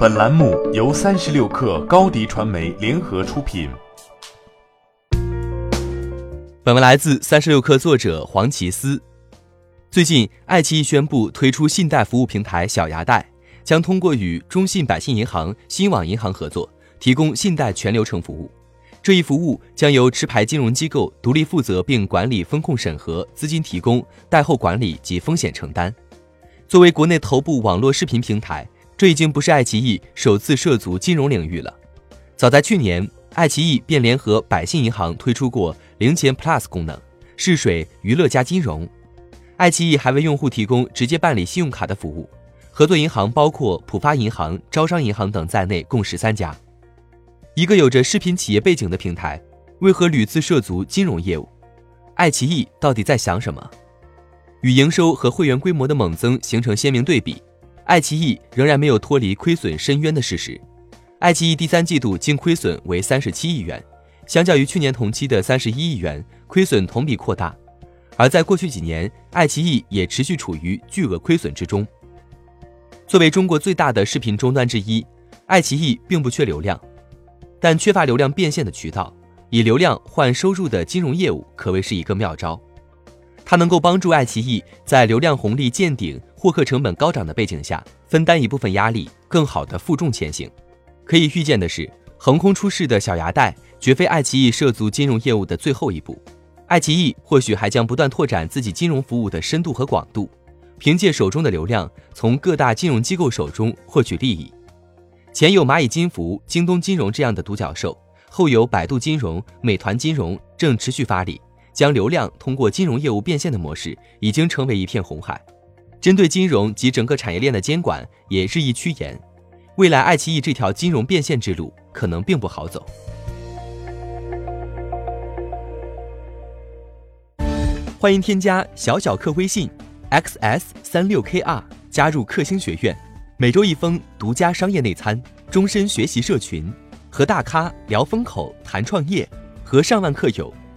本栏目由三十六氪高低传媒联合出品。本文来自三十六氪作者黄奇思。最近，爱奇艺宣布推出信贷服务平台小牙贷，将通过与中信百信银行、新网银行合作，提供信贷全流程服务。这一服务将由持牌金融机构独立负责并管理风控审核、资金提供、贷后管理及风险承担。作为国内头部网络视频平台。这已经不是爱奇艺首次涉足金融领域了。早在去年，爱奇艺便联合百信银行推出过零钱 Plus 功能，试水娱乐加金融。爱奇艺还为用户提供直接办理信用卡的服务，合作银行包括浦发银行、招商银行等在内，共十三家。一个有着视频企业背景的平台，为何屡次涉足金融业务？爱奇艺到底在想什么？与营收和会员规模的猛增形成鲜明对比。爱奇艺仍然没有脱离亏损深渊的事实。爱奇艺第三季度净亏损为三十七亿元，相较于去年同期的三十一亿元，亏损同比扩大。而在过去几年，爱奇艺也持续处于巨额亏损之中。作为中国最大的视频终端之一，爱奇艺并不缺流量，但缺乏流量变现的渠道，以流量换收入的金融业务可谓是一个妙招。它能够帮助爱奇艺在流量红利见顶、获客成本高涨的背景下，分担一部分压力，更好的负重前行。可以预见的是，横空出世的小牙贷绝非爱奇艺涉足金融业务的最后一步。爱奇艺或许还将不断拓展自己金融服务的深度和广度，凭借手中的流量，从各大金融机构手中获取利益。前有蚂蚁金服、京东金融这样的独角兽，后有百度金融、美团金融正持续发力。将流量通过金融业务变现的模式已经成为一片红海，针对金融及整个产业链的监管也日益趋严，未来爱奇艺这条金融变现之路可能并不好走。欢迎添加小小客微信 xs 三六 kr 加入克星学院，每周一封独家商业内参，终身学习社群，和大咖聊风口谈创业，和上万客友。